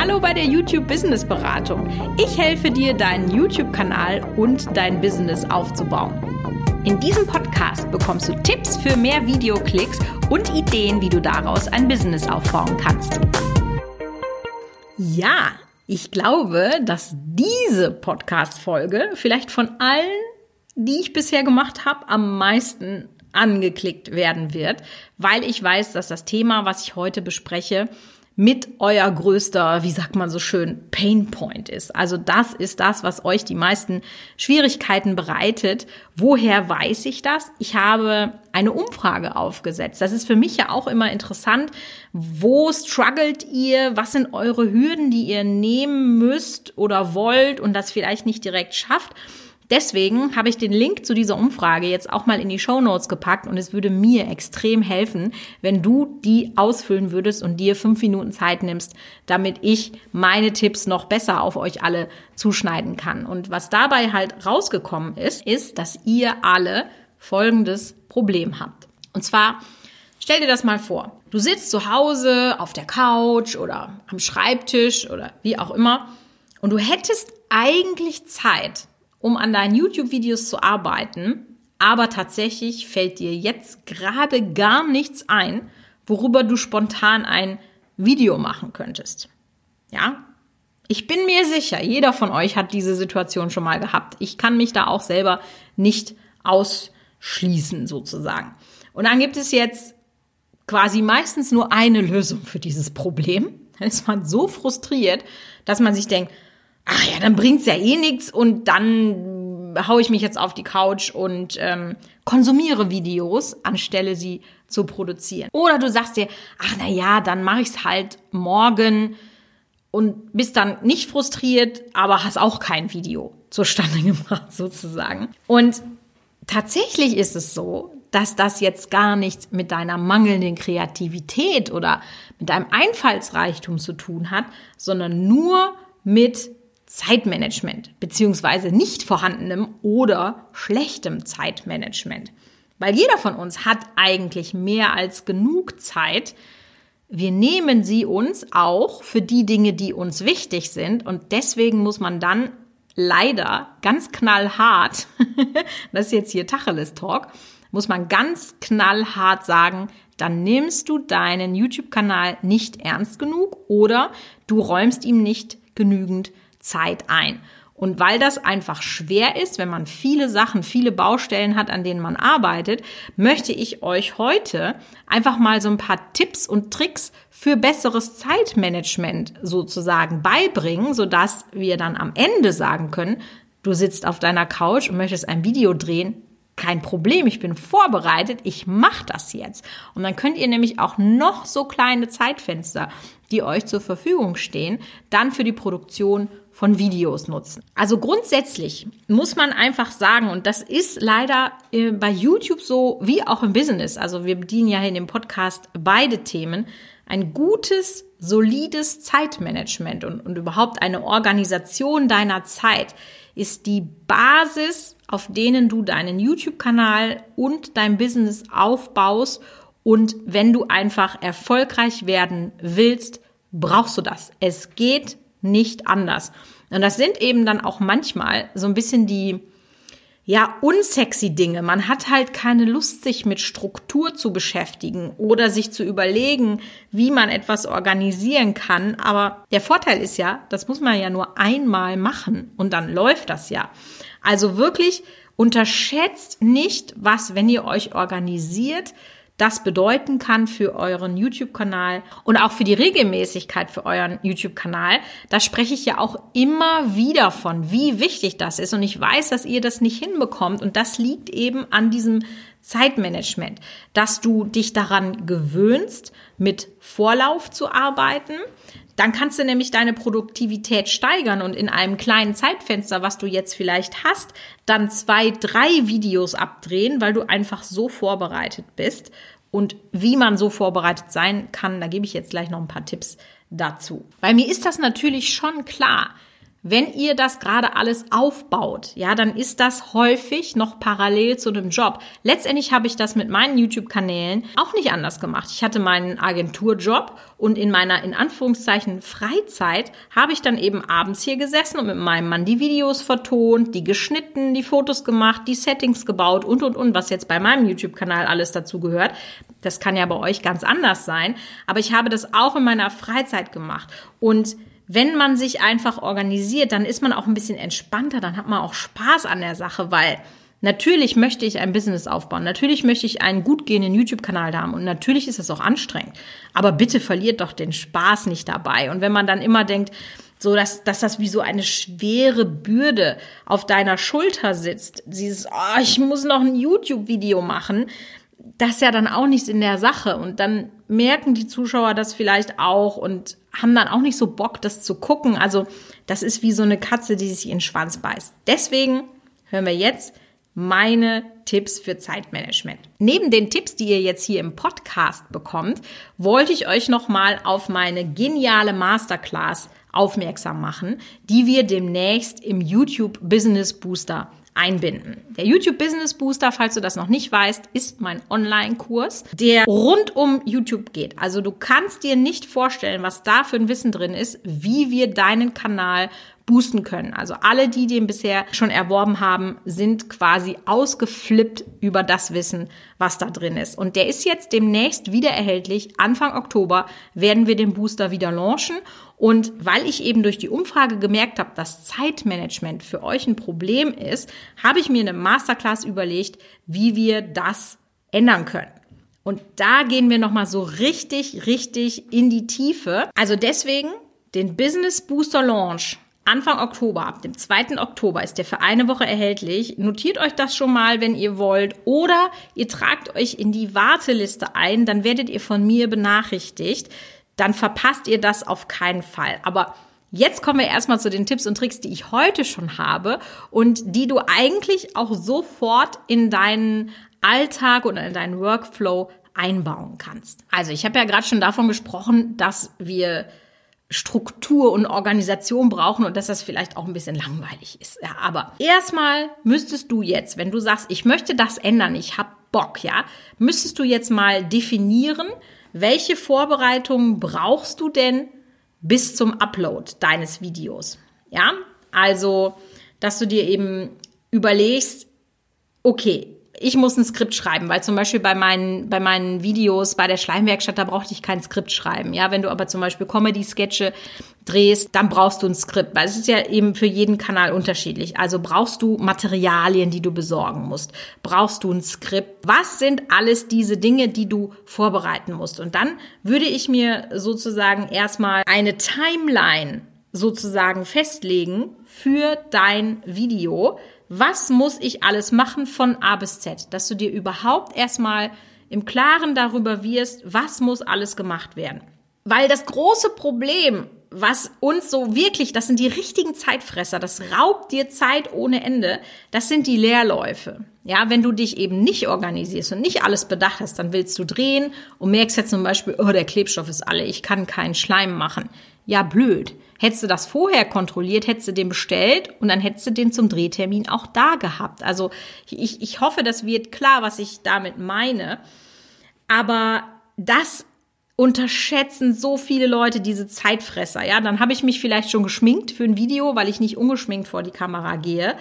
Hallo bei der YouTube Business Beratung. Ich helfe dir, deinen YouTube-Kanal und dein Business aufzubauen. In diesem Podcast bekommst du Tipps für mehr Videoklicks und Ideen, wie du daraus ein Business aufbauen kannst. Ja, ich glaube, dass diese Podcast-Folge vielleicht von allen, die ich bisher gemacht habe, am meisten angeklickt werden wird, weil ich weiß, dass das Thema, was ich heute bespreche, mit euer größter, wie sagt man so schön, Painpoint ist. Also das ist das, was euch die meisten Schwierigkeiten bereitet. Woher weiß ich das? Ich habe eine Umfrage aufgesetzt. Das ist für mich ja auch immer interessant. Wo struggelt ihr? Was sind eure Hürden, die ihr nehmen müsst oder wollt und das vielleicht nicht direkt schafft? Deswegen habe ich den Link zu dieser Umfrage jetzt auch mal in die Show Notes gepackt und es würde mir extrem helfen, wenn du die ausfüllen würdest und dir fünf Minuten Zeit nimmst, damit ich meine Tipps noch besser auf euch alle zuschneiden kann. Und was dabei halt rausgekommen ist, ist, dass ihr alle folgendes Problem habt. Und zwar, stell dir das mal vor. Du sitzt zu Hause auf der Couch oder am Schreibtisch oder wie auch immer und du hättest eigentlich Zeit, um an deinen YouTube-Videos zu arbeiten, aber tatsächlich fällt dir jetzt gerade gar nichts ein, worüber du spontan ein Video machen könntest. Ja? Ich bin mir sicher, jeder von euch hat diese Situation schon mal gehabt. Ich kann mich da auch selber nicht ausschließen, sozusagen. Und dann gibt es jetzt quasi meistens nur eine Lösung für dieses Problem. Dann ist man so frustriert, dass man sich denkt, ach ja, dann bringt's ja eh nichts und dann haue ich mich jetzt auf die Couch und ähm, konsumiere Videos, anstelle sie zu produzieren. Oder du sagst dir, ach na ja, dann mache ich's halt morgen und bist dann nicht frustriert, aber hast auch kein Video zustande gebracht sozusagen. Und tatsächlich ist es so, dass das jetzt gar nichts mit deiner mangelnden Kreativität oder mit deinem Einfallsreichtum zu tun hat, sondern nur mit Zeitmanagement beziehungsweise nicht vorhandenem oder schlechtem Zeitmanagement. Weil jeder von uns hat eigentlich mehr als genug Zeit. Wir nehmen sie uns auch für die Dinge, die uns wichtig sind. Und deswegen muss man dann leider ganz knallhart, das ist jetzt hier Tacheles Talk, muss man ganz knallhart sagen, dann nimmst du deinen YouTube-Kanal nicht ernst genug oder du räumst ihm nicht genügend Zeit ein. Und weil das einfach schwer ist, wenn man viele Sachen, viele Baustellen hat, an denen man arbeitet, möchte ich euch heute einfach mal so ein paar Tipps und Tricks für besseres Zeitmanagement sozusagen beibringen, sodass wir dann am Ende sagen können, du sitzt auf deiner Couch und möchtest ein Video drehen, kein Problem, ich bin vorbereitet, ich mache das jetzt. Und dann könnt ihr nämlich auch noch so kleine Zeitfenster, die euch zur Verfügung stehen, dann für die Produktion von Videos nutzen. Also grundsätzlich muss man einfach sagen, und das ist leider äh, bei YouTube so wie auch im Business, also wir bedienen ja in dem Podcast beide Themen, ein gutes, solides Zeitmanagement und, und überhaupt eine Organisation deiner Zeit ist die Basis, auf denen du deinen YouTube-Kanal und dein Business aufbaust. Und wenn du einfach erfolgreich werden willst, brauchst du das. Es geht nicht anders. Und das sind eben dann auch manchmal so ein bisschen die, ja, unsexy Dinge. Man hat halt keine Lust, sich mit Struktur zu beschäftigen oder sich zu überlegen, wie man etwas organisieren kann. Aber der Vorteil ist ja, das muss man ja nur einmal machen und dann läuft das ja. Also wirklich unterschätzt nicht, was, wenn ihr euch organisiert, das bedeuten kann für euren YouTube-Kanal und auch für die Regelmäßigkeit für euren YouTube-Kanal. Da spreche ich ja auch immer wieder von, wie wichtig das ist. Und ich weiß, dass ihr das nicht hinbekommt. Und das liegt eben an diesem Zeitmanagement, dass du dich daran gewöhnst, mit Vorlauf zu arbeiten, dann kannst du nämlich deine Produktivität steigern und in einem kleinen Zeitfenster, was du jetzt vielleicht hast, dann zwei, drei Videos abdrehen, weil du einfach so vorbereitet bist. Und wie man so vorbereitet sein kann, da gebe ich jetzt gleich noch ein paar Tipps dazu. Weil mir ist das natürlich schon klar, wenn ihr das gerade alles aufbaut, ja, dann ist das häufig noch parallel zu dem Job. Letztendlich habe ich das mit meinen YouTube-Kanälen auch nicht anders gemacht. Ich hatte meinen Agenturjob und in meiner, in Anführungszeichen, Freizeit habe ich dann eben abends hier gesessen und mit meinem Mann die Videos vertont, die geschnitten, die Fotos gemacht, die Settings gebaut und, und, und, was jetzt bei meinem YouTube-Kanal alles dazu gehört. Das kann ja bei euch ganz anders sein. Aber ich habe das auch in meiner Freizeit gemacht und wenn man sich einfach organisiert, dann ist man auch ein bisschen entspannter, dann hat man auch Spaß an der Sache, weil natürlich möchte ich ein Business aufbauen, natürlich möchte ich einen gut gehenden YouTube-Kanal haben und natürlich ist das auch anstrengend. Aber bitte verliert doch den Spaß nicht dabei. Und wenn man dann immer denkt, so dass, dass das wie so eine schwere Bürde auf deiner Schulter sitzt, dieses, oh, ich muss noch ein YouTube-Video machen, das ist ja dann auch nichts in der Sache. Und dann merken die Zuschauer das vielleicht auch und haben dann auch nicht so Bock, das zu gucken. Also das ist wie so eine Katze, die sich in den Schwanz beißt. Deswegen hören wir jetzt meine Tipps für Zeitmanagement. Neben den Tipps, die ihr jetzt hier im Podcast bekommt, wollte ich euch noch mal auf meine geniale Masterclass aufmerksam machen, die wir demnächst im YouTube Business Booster einbinden. Der YouTube Business Booster, falls du das noch nicht weißt, ist mein Online-Kurs, der rund um YouTube geht. Also du kannst dir nicht vorstellen, was da für ein Wissen drin ist, wie wir deinen Kanal boosten können. Also alle, die den bisher schon erworben haben, sind quasi ausgeflippt über das Wissen, was da drin ist. Und der ist jetzt demnächst wieder erhältlich. Anfang Oktober werden wir den Booster wieder launchen. Und weil ich eben durch die Umfrage gemerkt habe, dass Zeitmanagement für euch ein Problem ist, habe ich mir eine Masterclass überlegt, wie wir das ändern können. Und da gehen wir nochmal so richtig, richtig in die Tiefe. Also deswegen den Business Booster Launch Anfang Oktober, ab dem 2. Oktober ist der für eine Woche erhältlich. Notiert euch das schon mal, wenn ihr wollt. Oder ihr tragt euch in die Warteliste ein, dann werdet ihr von mir benachrichtigt. Dann verpasst ihr das auf keinen Fall. Aber Jetzt kommen wir erstmal zu den Tipps und Tricks, die ich heute schon habe und die du eigentlich auch sofort in deinen Alltag oder in deinen Workflow einbauen kannst. Also ich habe ja gerade schon davon gesprochen, dass wir Struktur und Organisation brauchen und dass das vielleicht auch ein bisschen langweilig ist. Ja, aber erstmal müsstest du jetzt, wenn du sagst, ich möchte das ändern, ich habe Bock, ja, müsstest du jetzt mal definieren, welche Vorbereitungen brauchst du denn bis zum Upload deines Videos? Ja, also, dass du dir eben überlegst, okay, ich muss ein Skript schreiben, weil zum Beispiel bei meinen, bei meinen Videos bei der Schleimwerkstatt, da brauchte ich kein Skript schreiben. Ja, wenn du aber zum Beispiel Comedy-Sketche drehst, dann brauchst du ein Skript, weil es ist ja eben für jeden Kanal unterschiedlich. Also brauchst du Materialien, die du besorgen musst. Brauchst du ein Skript? Was sind alles diese Dinge, die du vorbereiten musst? Und dann würde ich mir sozusagen erstmal eine Timeline sozusagen festlegen für dein Video, was muss ich alles machen von A bis Z, dass du dir überhaupt erstmal im Klaren darüber wirst, was muss alles gemacht werden. Weil das große Problem, was uns so wirklich, das sind die richtigen Zeitfresser, das raubt dir Zeit ohne Ende, das sind die Leerläufe. Ja, wenn du dich eben nicht organisierst und nicht alles bedacht hast, dann willst du drehen und merkst jetzt zum Beispiel, oh, der Klebstoff ist alle, ich kann keinen Schleim machen. Ja, blöd. Hättest du das vorher kontrolliert, hättest du den bestellt und dann hättest du den zum Drehtermin auch da gehabt. Also ich, ich hoffe, das wird klar, was ich damit meine. Aber das unterschätzen so viele Leute diese Zeitfresser. Ja, dann habe ich mich vielleicht schon geschminkt für ein Video, weil ich nicht ungeschminkt vor die Kamera gehe.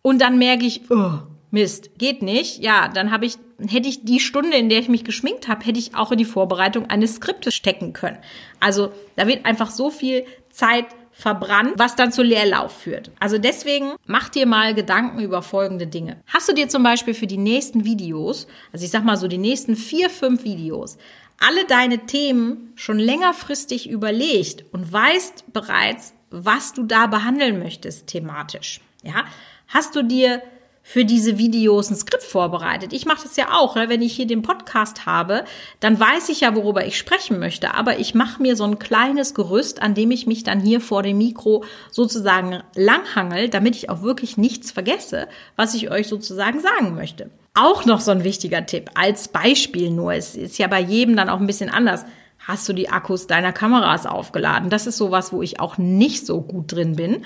Und dann merke ich, oh, Mist, geht nicht. Ja, dann habe ich, hätte ich die Stunde, in der ich mich geschminkt habe, hätte ich auch in die Vorbereitung eines Skriptes stecken können. Also da wird einfach so viel Zeit verbrannt, was dann zu Leerlauf führt. Also deswegen mach dir mal Gedanken über folgende Dinge. Hast du dir zum Beispiel für die nächsten Videos, also ich sag mal so die nächsten vier, fünf Videos, alle deine Themen schon längerfristig überlegt und weißt bereits, was du da behandeln möchtest thematisch? Ja, hast du dir für diese Videos ein Skript vorbereitet. Ich mache das ja auch, ne? wenn ich hier den Podcast habe, dann weiß ich ja, worüber ich sprechen möchte, aber ich mache mir so ein kleines Gerüst, an dem ich mich dann hier vor dem Mikro sozusagen langhangel, damit ich auch wirklich nichts vergesse, was ich euch sozusagen sagen möchte. Auch noch so ein wichtiger Tipp als Beispiel nur, es ist ja bei jedem dann auch ein bisschen anders. Hast du die Akkus deiner Kameras aufgeladen? Das ist sowas, wo ich auch nicht so gut drin bin.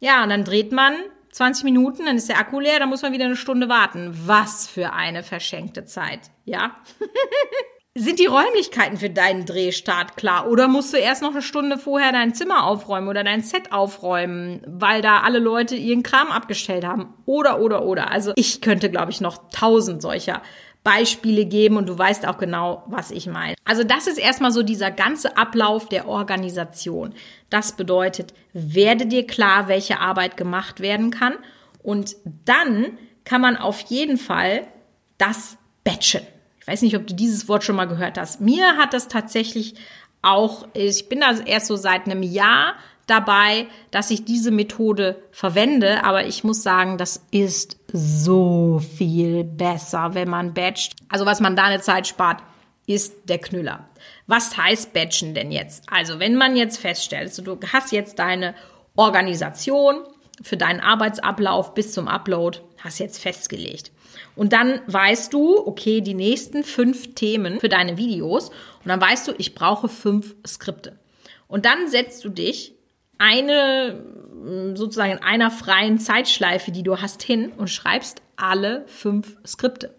Ja, und dann dreht man 20 Minuten, dann ist der Akku leer, dann muss man wieder eine Stunde warten. Was für eine verschenkte Zeit, ja? Sind die Räumlichkeiten für deinen Drehstart klar? Oder musst du erst noch eine Stunde vorher dein Zimmer aufräumen oder dein Set aufräumen, weil da alle Leute ihren Kram abgestellt haben? Oder, oder, oder. Also ich könnte, glaube ich, noch tausend solcher Beispiele geben und du weißt auch genau, was ich meine. Also das ist erstmal so dieser ganze Ablauf der Organisation. Das bedeutet, werde dir klar, welche Arbeit gemacht werden kann und dann kann man auf jeden Fall das batchen weiß nicht, ob du dieses Wort schon mal gehört hast. Mir hat das tatsächlich auch, ich bin da erst so seit einem Jahr dabei, dass ich diese Methode verwende, aber ich muss sagen, das ist so viel besser, wenn man batcht. Also was man da eine Zeit spart, ist der Knüller. Was heißt batchen denn jetzt? Also wenn man jetzt feststellt, also du hast jetzt deine Organisation für deinen Arbeitsablauf bis zum Upload, hast jetzt festgelegt. Und dann weißt du, okay, die nächsten fünf Themen für deine Videos. Und dann weißt du, ich brauche fünf Skripte. Und dann setzt du dich eine, sozusagen in einer freien Zeitschleife, die du hast, hin und schreibst alle fünf Skripte.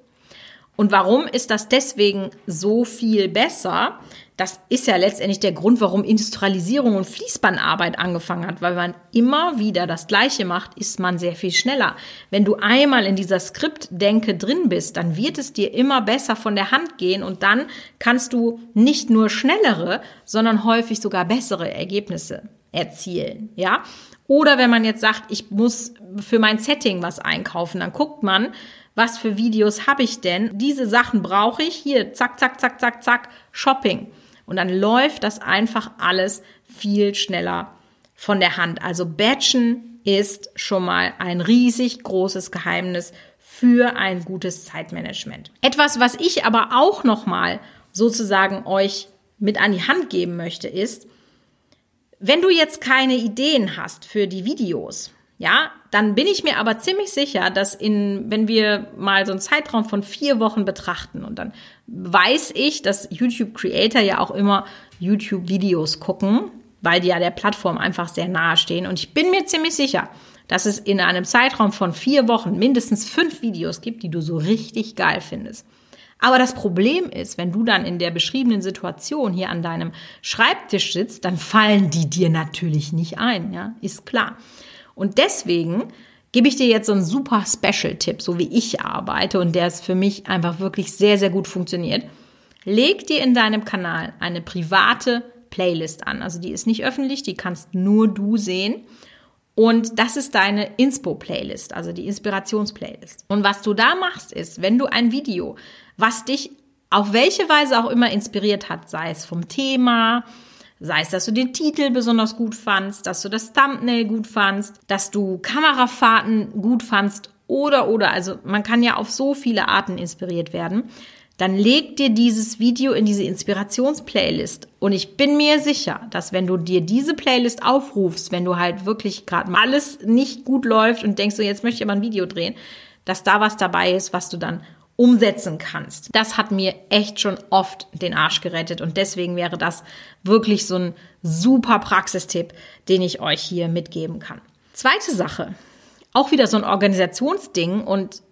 Und warum ist das deswegen so viel besser? Das ist ja letztendlich der Grund, warum Industrialisierung und Fließbandarbeit angefangen hat, weil man immer wieder das Gleiche macht, ist man sehr viel schneller. Wenn du einmal in dieser Skriptdenke drin bist, dann wird es dir immer besser von der Hand gehen und dann kannst du nicht nur schnellere, sondern häufig sogar bessere Ergebnisse erzielen, ja? Oder wenn man jetzt sagt, ich muss für mein Setting was einkaufen, dann guckt man, was für Videos habe ich denn? Diese Sachen brauche ich. Hier, zack, zack, zack, zack, zack, Shopping. Und dann läuft das einfach alles viel schneller von der Hand. Also Batchen ist schon mal ein riesig großes Geheimnis für ein gutes Zeitmanagement. Etwas, was ich aber auch noch mal sozusagen euch mit an die Hand geben möchte, ist, wenn du jetzt keine Ideen hast für die Videos, ja, dann bin ich mir aber ziemlich sicher, dass in, wenn wir mal so einen Zeitraum von vier Wochen betrachten und dann weiß ich, dass YouTube Creator ja auch immer YouTube Videos gucken, weil die ja der Plattform einfach sehr nahe stehen. Und ich bin mir ziemlich sicher, dass es in einem Zeitraum von vier Wochen mindestens fünf Videos gibt, die du so richtig geil findest. Aber das Problem ist, wenn du dann in der beschriebenen Situation hier an deinem Schreibtisch sitzt, dann fallen die dir natürlich nicht ein, ja, ist klar. Und deswegen gebe ich dir jetzt so einen super Special-Tipp, so wie ich arbeite und der ist für mich einfach wirklich sehr, sehr gut funktioniert. Leg dir in deinem Kanal eine private Playlist an. Also die ist nicht öffentlich, die kannst nur du sehen. Und das ist deine Inspo-Playlist, also die Inspirations-Playlist. Und was du da machst, ist, wenn du ein Video, was dich auf welche Weise auch immer inspiriert hat, sei es vom Thema, Sei es, dass du den Titel besonders gut fandst, dass du das Thumbnail gut fandst, dass du Kamerafahrten gut fandst oder oder. Also man kann ja auf so viele Arten inspiriert werden. Dann leg dir dieses Video in diese Inspirationsplaylist. Und ich bin mir sicher, dass wenn du dir diese Playlist aufrufst, wenn du halt wirklich gerade mal alles nicht gut läuft und denkst so, jetzt möchte ich aber ein Video drehen, dass da was dabei ist, was du dann umsetzen kannst. Das hat mir echt schon oft den Arsch gerettet und deswegen wäre das wirklich so ein super Praxistipp, den ich euch hier mitgeben kann. Zweite Sache, auch wieder so ein Organisationsding und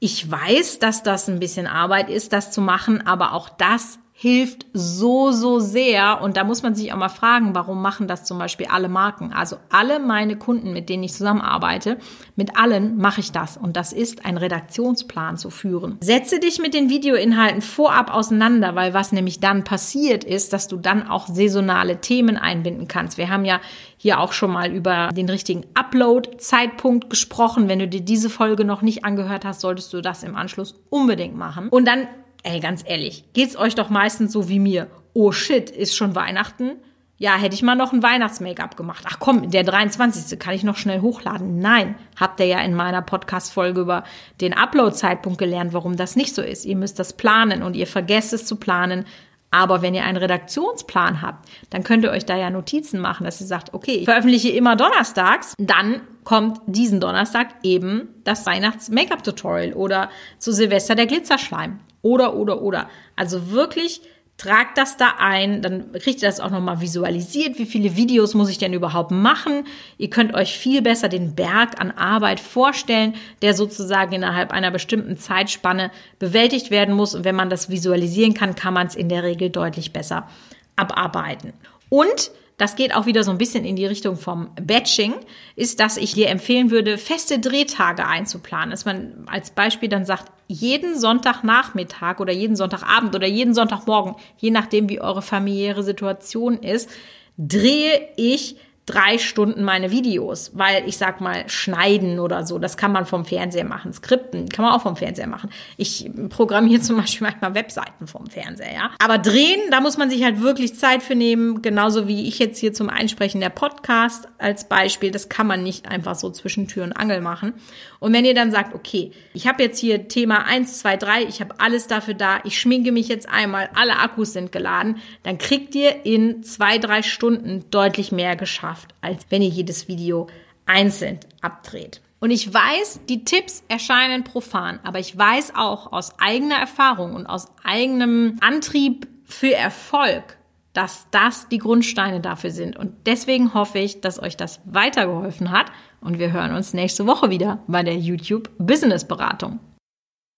ich weiß, dass das ein bisschen Arbeit ist, das zu machen, aber auch das hilft so, so sehr. Und da muss man sich auch mal fragen, warum machen das zum Beispiel alle Marken? Also alle meine Kunden, mit denen ich zusammenarbeite, mit allen mache ich das. Und das ist ein Redaktionsplan zu führen. Setze dich mit den Videoinhalten vorab auseinander, weil was nämlich dann passiert ist, dass du dann auch saisonale Themen einbinden kannst. Wir haben ja hier auch schon mal über den richtigen Upload-Zeitpunkt gesprochen. Wenn du dir diese Folge noch nicht angehört hast, solltest du das im Anschluss unbedingt machen. Und dann Ey, ganz ehrlich, geht's euch doch meistens so wie mir. Oh shit, ist schon Weihnachten? Ja, hätte ich mal noch ein Weihnachts-Make-up gemacht. Ach komm, der 23. kann ich noch schnell hochladen. Nein, habt ihr ja in meiner Podcast-Folge über den Upload-Zeitpunkt gelernt, warum das nicht so ist. Ihr müsst das planen und ihr vergesst es zu planen. Aber wenn ihr einen Redaktionsplan habt, dann könnt ihr euch da ja Notizen machen, dass ihr sagt, okay, ich veröffentliche immer donnerstags, dann kommt diesen Donnerstag eben das Weihnachts-Make-up-Tutorial oder zu Silvester der Glitzerschleim oder, oder, oder. Also wirklich tragt das da ein, dann kriegt ihr das auch nochmal visualisiert, wie viele Videos muss ich denn überhaupt machen. Ihr könnt euch viel besser den Berg an Arbeit vorstellen, der sozusagen innerhalb einer bestimmten Zeitspanne bewältigt werden muss. Und wenn man das visualisieren kann, kann man es in der Regel deutlich besser abarbeiten. Und das geht auch wieder so ein bisschen in die Richtung vom Batching, ist, dass ich dir empfehlen würde, feste Drehtage einzuplanen. Dass man als Beispiel dann sagt, jeden Sonntagnachmittag oder jeden Sonntagabend oder jeden Sonntagmorgen, je nachdem wie eure familiäre Situation ist, drehe ich drei Stunden meine Videos, weil ich sag mal, schneiden oder so, das kann man vom Fernseher machen. Skripten kann man auch vom Fernseher machen. Ich programmiere zum Beispiel manchmal Webseiten vom Fernseher, ja. Aber drehen, da muss man sich halt wirklich Zeit für nehmen, genauso wie ich jetzt hier zum Einsprechen der Podcast als Beispiel. Das kann man nicht einfach so zwischen Tür und Angel machen. Und wenn ihr dann sagt, okay, ich habe jetzt hier Thema 1, 2, 3, ich habe alles dafür da, ich schminke mich jetzt einmal, alle Akkus sind geladen, dann kriegt ihr in zwei, drei Stunden deutlich mehr geschafft, als wenn ihr jedes Video einzeln abdreht. Und ich weiß, die Tipps erscheinen profan, aber ich weiß auch aus eigener Erfahrung und aus eigenem Antrieb für Erfolg, dass das die Grundsteine dafür sind. Und deswegen hoffe ich, dass euch das weitergeholfen hat. Und wir hören uns nächste Woche wieder bei der YouTube Business Beratung.